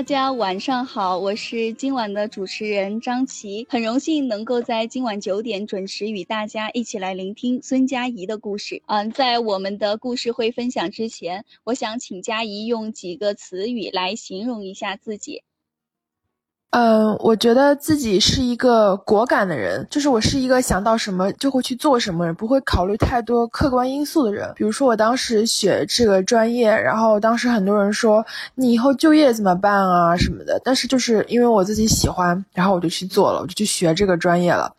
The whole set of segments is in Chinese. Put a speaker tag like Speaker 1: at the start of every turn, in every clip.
Speaker 1: 大家晚上好，我是今晚的主持人张琪，很荣幸能够在今晚九点准时与大家一起来聆听孙佳怡的故事。嗯，在我们的故事会分享之前，我想请佳怡用几个词语来形容一下自己。
Speaker 2: 嗯，我觉得自己是一个果敢的人，就是我是一个想到什么就会去做什么，不会考虑太多客观因素的人。比如说我当时学这个专业，然后当时很多人说你以后就业怎么办啊什么的，但是就是因为我自己喜欢，然后我就去做了，我就去学这个专业了。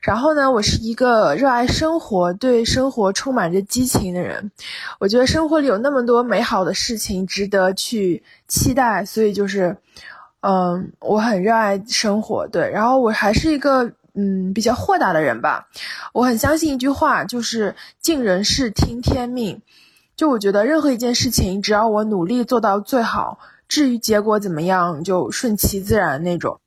Speaker 2: 然后呢，我是一个热爱生活、对生活充满着激情的人。我觉得生活里有那么多美好的事情值得去期待，所以就是。嗯，我很热爱生活，对，然后我还是一个嗯比较豁达的人吧。我很相信一句话，就是尽人事听天命。就我觉得任何一件事情，只要我努力做到最好，至于结果怎么样，就顺其自然那种。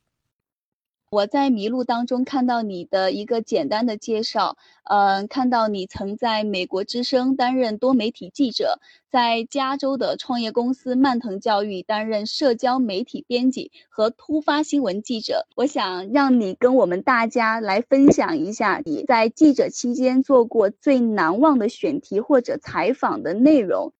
Speaker 1: 我在迷路当中看到你的一个简单的介绍，嗯，看到你曾在美国之声担任多媒体记者，在加州的创业公司曼腾教育担任社交媒体编辑和突发新闻记者。我想让你跟我们大家来分享一下你在记者期间做过最难忘的选题或者采访的内容。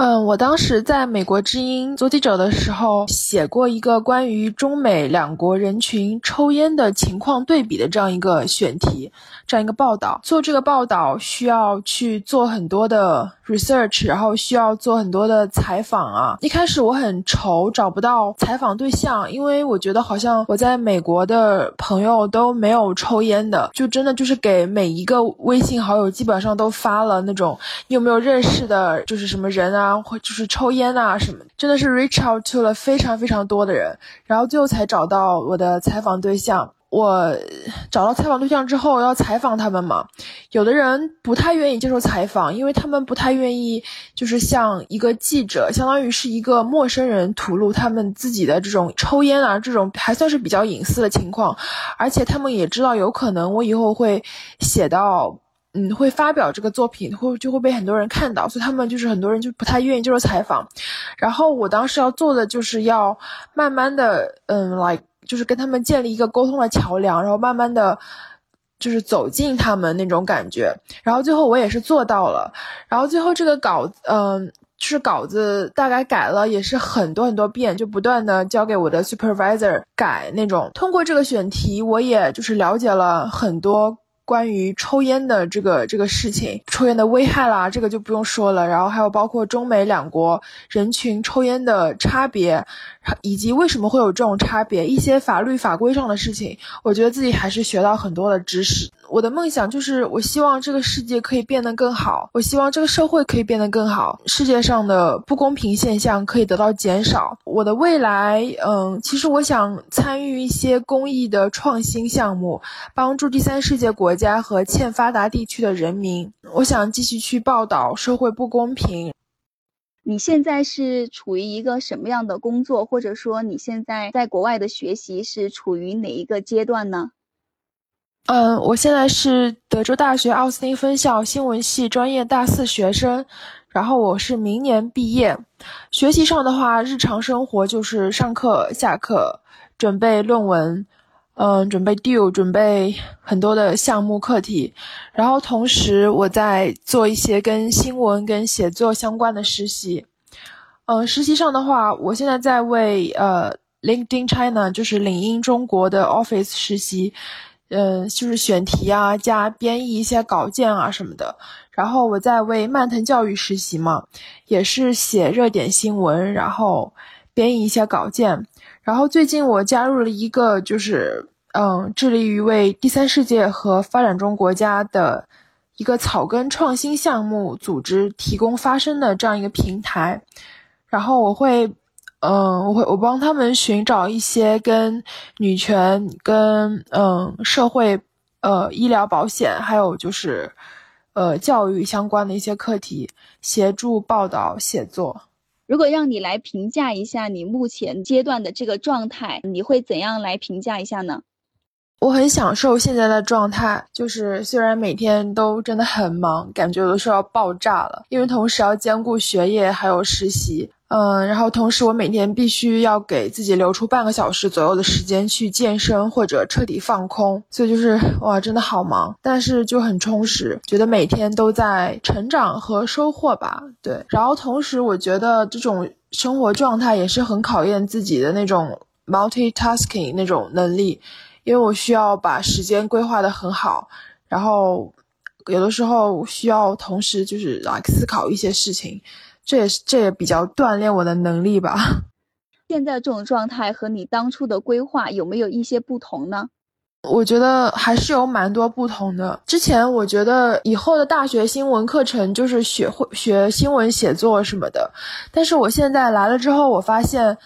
Speaker 2: 嗯，我当时在美国之音做记者的时候，写过一个关于中美两国人群抽烟的情况对比的这样一个选题，这样一个报道。做这个报道需要去做很多的 research，然后需要做很多的采访啊。一开始我很愁找不到采访对象，因为我觉得好像我在美国的朋友都没有抽烟的，就真的就是给每一个微信好友基本上都发了那种你有没有认识的，就是什么人啊。或就是抽烟啊什么，真的是 reach out to 了非常非常多的人，然后最后才找到我的采访对象。我找到采访对象之后要采访他们嘛，有的人不太愿意接受采访，因为他们不太愿意就是像一个记者，相当于是一个陌生人吐露他们自己的这种抽烟啊这种还算是比较隐私的情况，而且他们也知道有可能我以后会写到。嗯，会发表这个作品，会就会被很多人看到，所以他们就是很多人就不太愿意接受采访。然后我当时要做的就是要慢慢的，嗯，like 就是跟他们建立一个沟通的桥梁，然后慢慢的就是走进他们那种感觉。然后最后我也是做到了。然后最后这个稿，嗯，就是稿子大概改了也是很多很多遍，就不断的交给我的 supervisor 改那种。通过这个选题，我也就是了解了很多。关于抽烟的这个这个事情，抽烟的危害啦，这个就不用说了。然后还有包括中美两国人群抽烟的差别。以及为什么会有这种差别？一些法律法规上的事情，我觉得自己还是学到很多的知识。我的梦想就是，我希望这个世界可以变得更好，我希望这个社会可以变得更好，世界上的不公平现象可以得到减少。我的未来，嗯，其实我想参与一些公益的创新项目，帮助第三世界国家和欠发达地区的人民。我想继续去报道社会不公平。
Speaker 1: 你现在是处于一个什么样的工作，或者说你现在在国外的学习是处于哪一个阶段呢？
Speaker 2: 嗯，我现在是德州大学奥斯汀分校新闻系专业大四学生，然后我是明年毕业。学习上的话，日常生活就是上课、下课，准备论文。嗯，准备 due，准备很多的项目课题，然后同时我在做一些跟新闻、跟写作相关的实习。嗯，实习上的话，我现在在为呃 LinkedIn China，就是领英中国的 office 实习，嗯，就是选题啊，加编译一些稿件啊什么的。然后我在为曼腾教育实习嘛，也是写热点新闻，然后编译一些稿件。然后最近我加入了一个，就是嗯，致力于为第三世界和发展中国家的一个草根创新项目组织提供发声的这样一个平台。然后我会，嗯，我会我帮他们寻找一些跟女权、跟嗯社会、呃医疗保险，还有就是呃教育相关的一些课题，协助报道写作。
Speaker 1: 如果让你来评价一下你目前阶段的这个状态，你会怎样来评价一下呢？
Speaker 2: 我很享受现在的状态，就是虽然每天都真的很忙，感觉有的时候要爆炸了，因为同时要兼顾学业还有实习，嗯，然后同时我每天必须要给自己留出半个小时左右的时间去健身或者彻底放空，所以就是哇，真的好忙，但是就很充实，觉得每天都在成长和收获吧。对，然后同时我觉得这种生活状态也是很考验自己的那种 multitasking 那种能力。因为我需要把时间规划的很好，然后有的时候需要同时就是来思考一些事情，这也是这也比较锻炼我的能力吧。
Speaker 1: 现在这种状态和你当初的规划有没有一些不同呢？
Speaker 2: 我觉得还是有蛮多不同的。之前我觉得以后的大学新闻课程就是学会学新闻写作什么的，但是我现在来了之后，我发现。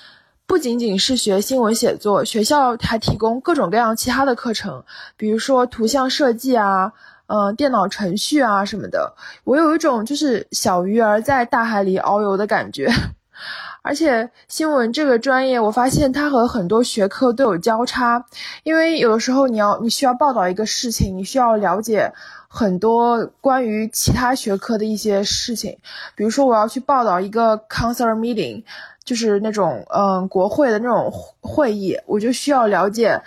Speaker 2: 不仅仅是学新闻写作，学校还提供各种各样其他的课程，比如说图像设计啊，嗯，电脑程序啊什么的。我有一种就是小鱼儿在大海里遨游的感觉。而且新闻这个专业，我发现它和很多学科都有交叉，因为有的时候你要你需要报道一个事情，你需要了解很多关于其他学科的一些事情，比如说我要去报道一个 council meeting。就是那种嗯国会的那种会议，我就需要了解，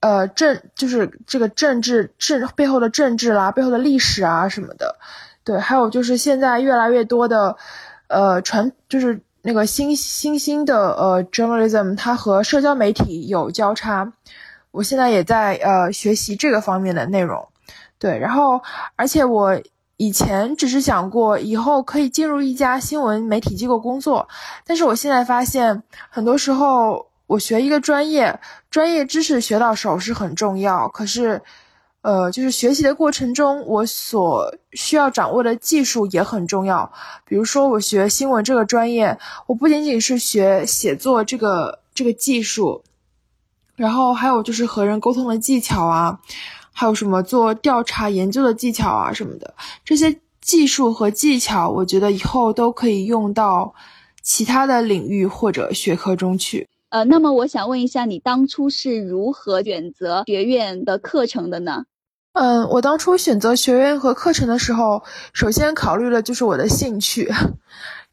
Speaker 2: 呃政就是这个政治政背后的政治啦，背后的历史啊什么的，对，还有就是现在越来越多的，呃传就是那个新新兴的呃 journalism，它和社交媒体有交叉，我现在也在呃学习这个方面的内容，对，然后而且我。以前只是想过以后可以进入一家新闻媒体机构工作，但是我现在发现，很多时候我学一个专业，专业知识学到手是很重要，可是，呃，就是学习的过程中，我所需要掌握的技术也很重要。比如说，我学新闻这个专业，我不仅仅是学写作这个这个技术，然后还有就是和人沟通的技巧啊。还有什么做调查研究的技巧啊什么的，这些技术和技巧，我觉得以后都可以用到其他的领域或者学科中去。
Speaker 1: 呃，那么我想问一下，你当初是如何选择学院的课程的呢？
Speaker 2: 嗯，我当初选择学院和课程的时候，首先考虑的就是我的兴趣。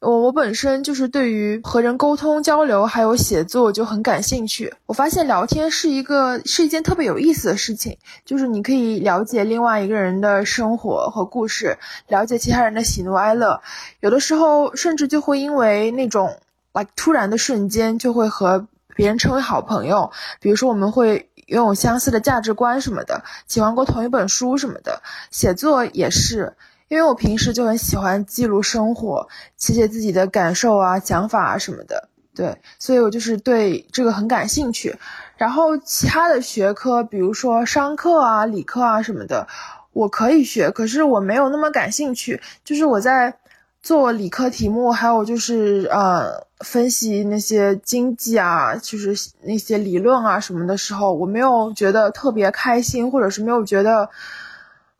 Speaker 2: 我我本身就是对于和人沟通交流还有写作就很感兴趣。我发现聊天是一个是一件特别有意思的事情，就是你可以了解另外一个人的生活和故事，了解其他人的喜怒哀乐，有的时候甚至就会因为那种 like 突然的瞬间就会和别人成为好朋友。比如说我们会拥有相似的价值观什么的，喜欢过同一本书什么的，写作也是。因为我平时就很喜欢记录生活，写写自己的感受啊、想法啊什么的，对，所以我就是对这个很感兴趣。然后其他的学科，比如说商科啊、理科啊什么的，我可以学，可是我没有那么感兴趣。就是我在做理科题目，还有就是呃分析那些经济啊，就是那些理论啊什么的时候，我没有觉得特别开心，或者是没有觉得。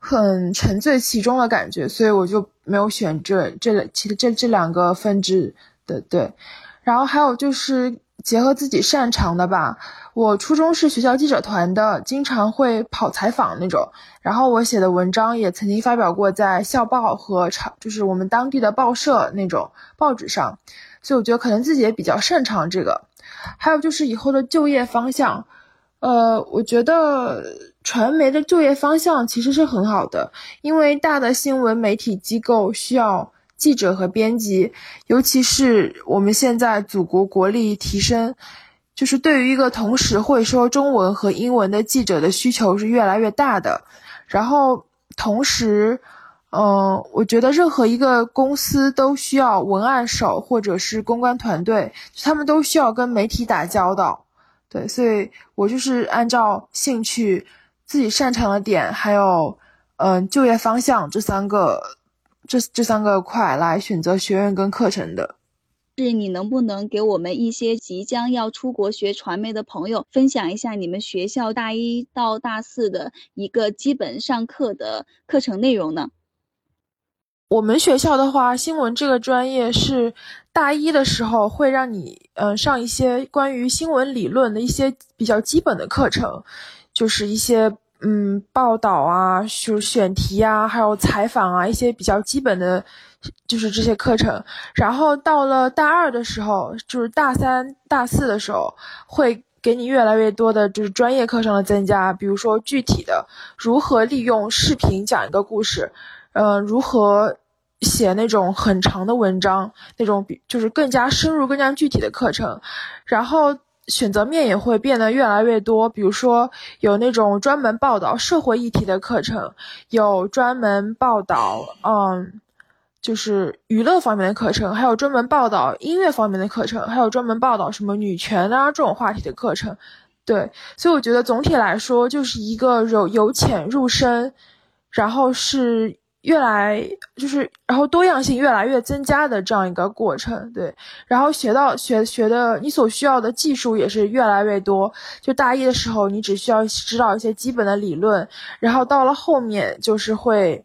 Speaker 2: 很沉醉其中的感觉，所以我就没有选这这其实这这两个分支的对，然后还有就是结合自己擅长的吧。我初中是学校记者团的，经常会跑采访那种，然后我写的文章也曾经发表过在校报和长就是我们当地的报社那种报纸上，所以我觉得可能自己也比较擅长这个。还有就是以后的就业方向，呃，我觉得。传媒的就业方向其实是很好的，因为大的新闻媒体机构需要记者和编辑，尤其是我们现在祖国国力提升，就是对于一个同时会说中文和英文的记者的需求是越来越大的。然后同时，嗯，我觉得任何一个公司都需要文案手或者是公关团队，他们都需要跟媒体打交道。对，所以我就是按照兴趣。自己擅长的点，还有，嗯，就业方向这三个，这这三个块来选择学院跟课程的。
Speaker 1: 是你能不能给我们一些即将要出国学传媒的朋友分享一下你们学校大一到大四的一个基本上课的课程内容呢？
Speaker 2: 我们学校的话，新闻这个专业是大一的时候会让你，嗯，上一些关于新闻理论的一些比较基本的课程。就是一些嗯报道啊，就是选题啊，还有采访啊，一些比较基本的，就是这些课程。然后到了大二的时候，就是大三、大四的时候，会给你越来越多的就是专业课上的增加，比如说具体的如何利用视频讲一个故事，呃，如何。写那种很长的文章，那种比就是更加深入、更加具体的课程，然后选择面也会变得越来越多。比如说，有那种专门报道社会议题的课程，有专门报道嗯，就是娱乐方面的课程，还有专门报道音乐方面的课程，还有专门报道什么女权啊这种话题的课程。对，所以我觉得总体来说就是一个由由浅入深，然后是。越来就是，然后多样性越来越增加的这样一个过程，对，然后学到学学的你所需要的技术也是越来越多。就大一的时候，你只需要知道一些基本的理论，然后到了后面就是会，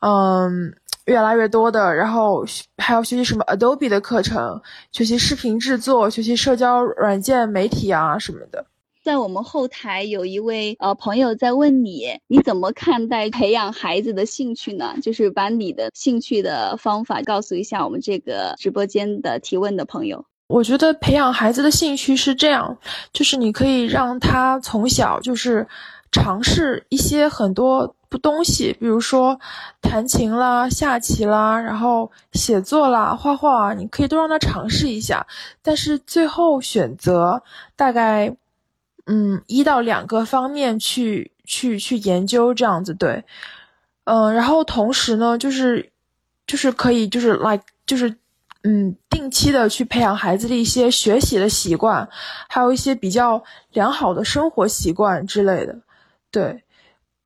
Speaker 2: 嗯，越来越多的，然后还要学习什么 Adobe 的课程，学习视频制作，学习社交软件媒体啊什么的。
Speaker 1: 在我们后台有一位呃朋友在问你，你怎么看待培养孩子的兴趣呢？就是把你的兴趣的方法告诉一下我们这个直播间的提问的朋友。
Speaker 2: 我觉得培养孩子的兴趣是这样，就是你可以让他从小就是尝试一些很多东西，比如说弹琴啦、下棋啦，然后写作啦、画画啊，你可以都让他尝试一下，但是最后选择大概。嗯，一到两个方面去去去研究这样子，对，嗯，然后同时呢，就是就是可以就是 like 就是嗯，定期的去培养孩子的一些学习的习惯，还有一些比较良好的生活习惯之类的，对，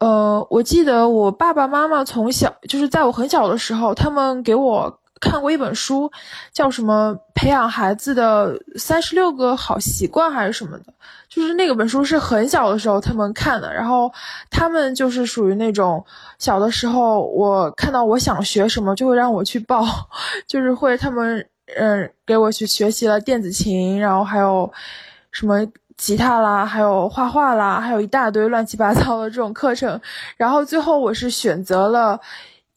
Speaker 2: 呃，我记得我爸爸妈妈从小就是在我很小的时候，他们给我。看过一本书，叫什么《培养孩子的三十六个好习惯》还是什么的，就是那个本书是很小的时候他们看的，然后他们就是属于那种小的时候，我看到我想学什么就会让我去报，就是会他们嗯给我去学习了电子琴，然后还有什么吉他啦，还有画画啦，还有一大堆乱七八糟的这种课程，然后最后我是选择了。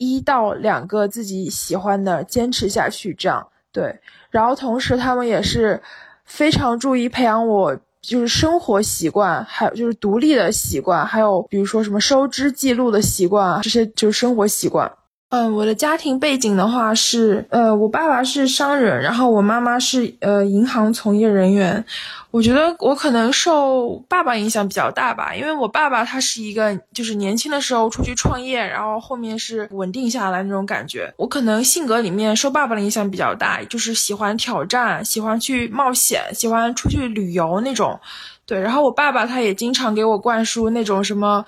Speaker 2: 一到两个自己喜欢的，坚持下去，这样对。然后同时，他们也是非常注意培养我，就是生活习惯，还有就是独立的习惯，还有比如说什么收支记录的习惯，这些就是生活习惯。嗯，我的家庭背景的话是，呃，我爸爸是商人，然后我妈妈是呃银行从业人员。我觉得我可能受爸爸影响比较大吧，因为我爸爸他是一个就是年轻的时候出去创业，然后后面是稳定下来那种感觉。我可能性格里面受爸爸的影响比较大，就是喜欢挑战，喜欢去冒险，喜欢出去旅游那种。对，然后我爸爸他也经常给我灌输那种什么。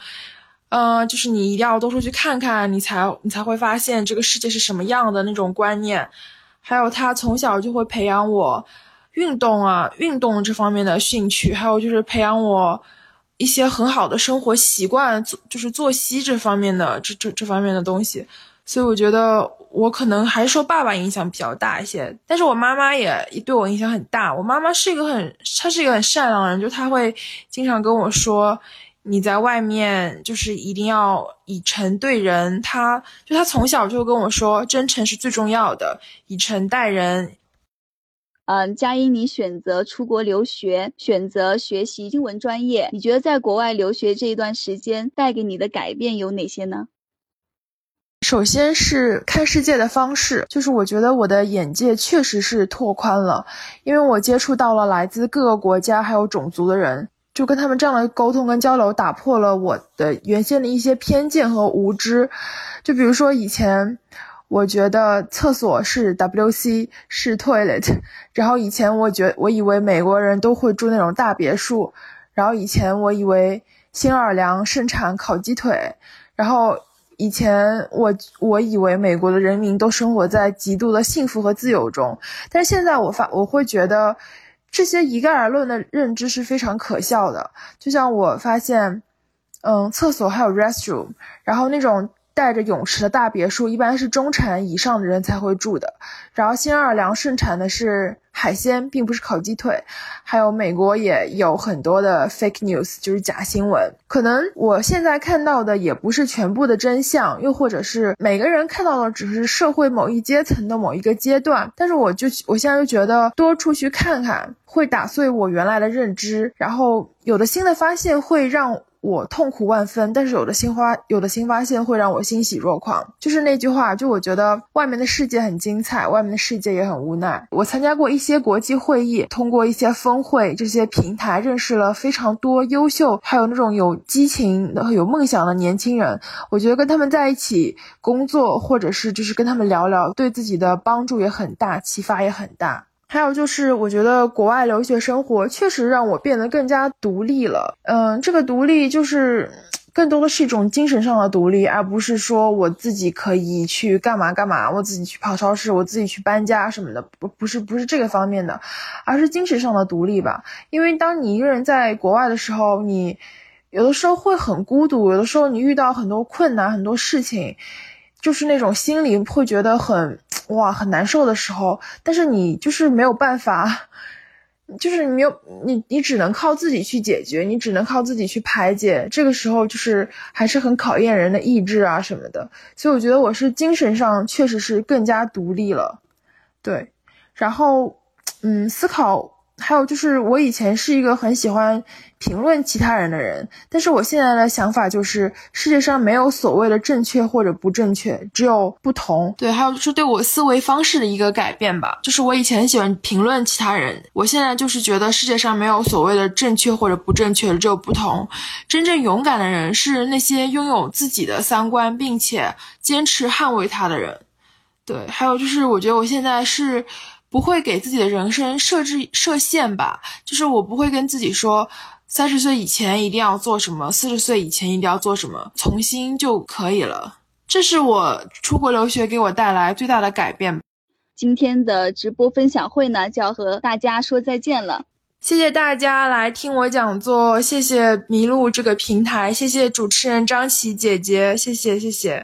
Speaker 2: 嗯，就是你一定要多出去看看，你才你才会发现这个世界是什么样的那种观念。还有他从小就会培养我运动啊，运动这方面的兴趣，还有就是培养我一些很好的生活习惯，就是作息这方面的这这这方面的东西。所以我觉得我可能还是受爸爸影响比较大一些，但是我妈妈也对我影响很大。我妈妈是一个很，她是一个很善良的人，就她会经常跟我说。你在外面就是一定要以诚对人，他就他从小就跟我说，真诚是最重要的，以诚待人。
Speaker 1: 嗯，佳音，你选择出国留学，选择学习英文专业，你觉得在国外留学这一段时间带给你的改变有哪些呢？
Speaker 2: 首先是看世界的方式，就是我觉得我的眼界确实是拓宽了，因为我接触到了来自各个国家还有种族的人。就跟他们这样的沟通跟交流，打破了我的原先的一些偏见和无知。就比如说以前，我觉得厕所是 WC 是 toilet，然后以前我觉我以为美国人都会住那种大别墅，然后以前我以为新奥尔良盛产烤鸡腿，然后以前我我以为美国的人民都生活在极度的幸福和自由中，但是现在我发我会觉得。这些一概而论的认知是非常可笑的。就像我发现，嗯，厕所还有 restroom，然后那种带着泳池的大别墅，一般是中产以上的人才会住的。然后新奥尔良盛产的是海鲜，并不是烤鸡腿。还有美国也有很多的 fake news，就是假新闻。可能我现在看到的也不是全部的真相，又或者是每个人看到的只是社会某一阶层的某一个阶段。但是我就我现在就觉得多出去看看，会打碎我原来的认知，然后有的新的发现会让。我痛苦万分，但是有的新发有的新发现会让我欣喜若狂。就是那句话，就我觉得外面的世界很精彩，外面的世界也很无奈。我参加过一些国际会议，通过一些峰会这些平台，认识了非常多优秀，还有那种有激情、有梦想的年轻人。我觉得跟他们在一起工作，或者是就是跟他们聊聊，对自己的帮助也很大，启发也很大。还有就是，我觉得国外留学生活确实让我变得更加独立了。嗯，这个独立就是更多的是一种精神上的独立，而不是说我自己可以去干嘛干嘛，我自己去跑超市，我自己去搬家什么的，不不是不是这个方面的，而是精神上的独立吧。因为当你一个人在国外的时候，你有的时候会很孤独，有的时候你遇到很多困难，很多事情。就是那种心里会觉得很哇很难受的时候，但是你就是没有办法，就是没有你你只能靠自己去解决，你只能靠自己去排解。这个时候就是还是很考验人的意志啊什么的。所以我觉得我是精神上确实是更加独立了，对。然后嗯，思考。还有就是，我以前是一个很喜欢评论其他人的人，但是我现在的想法就是，世界上没有所谓的正确或者不正确，只有不同。对，还有就是对我思维方式的一个改变吧。就是我以前喜欢评论其他人，我现在就是觉得世界上没有所谓的正确或者不正确，只有不同。真正勇敢的人是那些拥有自己的三观，并且坚持捍卫他的人。对，还有就是，我觉得我现在是。不会给自己的人生设置设限吧，就是我不会跟自己说，三十岁以前一定要做什么，四十岁以前一定要做什么，从新就可以了。这是我出国留学给我带来最大的改变。
Speaker 1: 今天的直播分享会呢，就要和大家说再见了。
Speaker 2: 谢谢大家来听我讲座，谢谢麋鹿这个平台，谢谢主持人张琪姐姐，谢谢谢谢。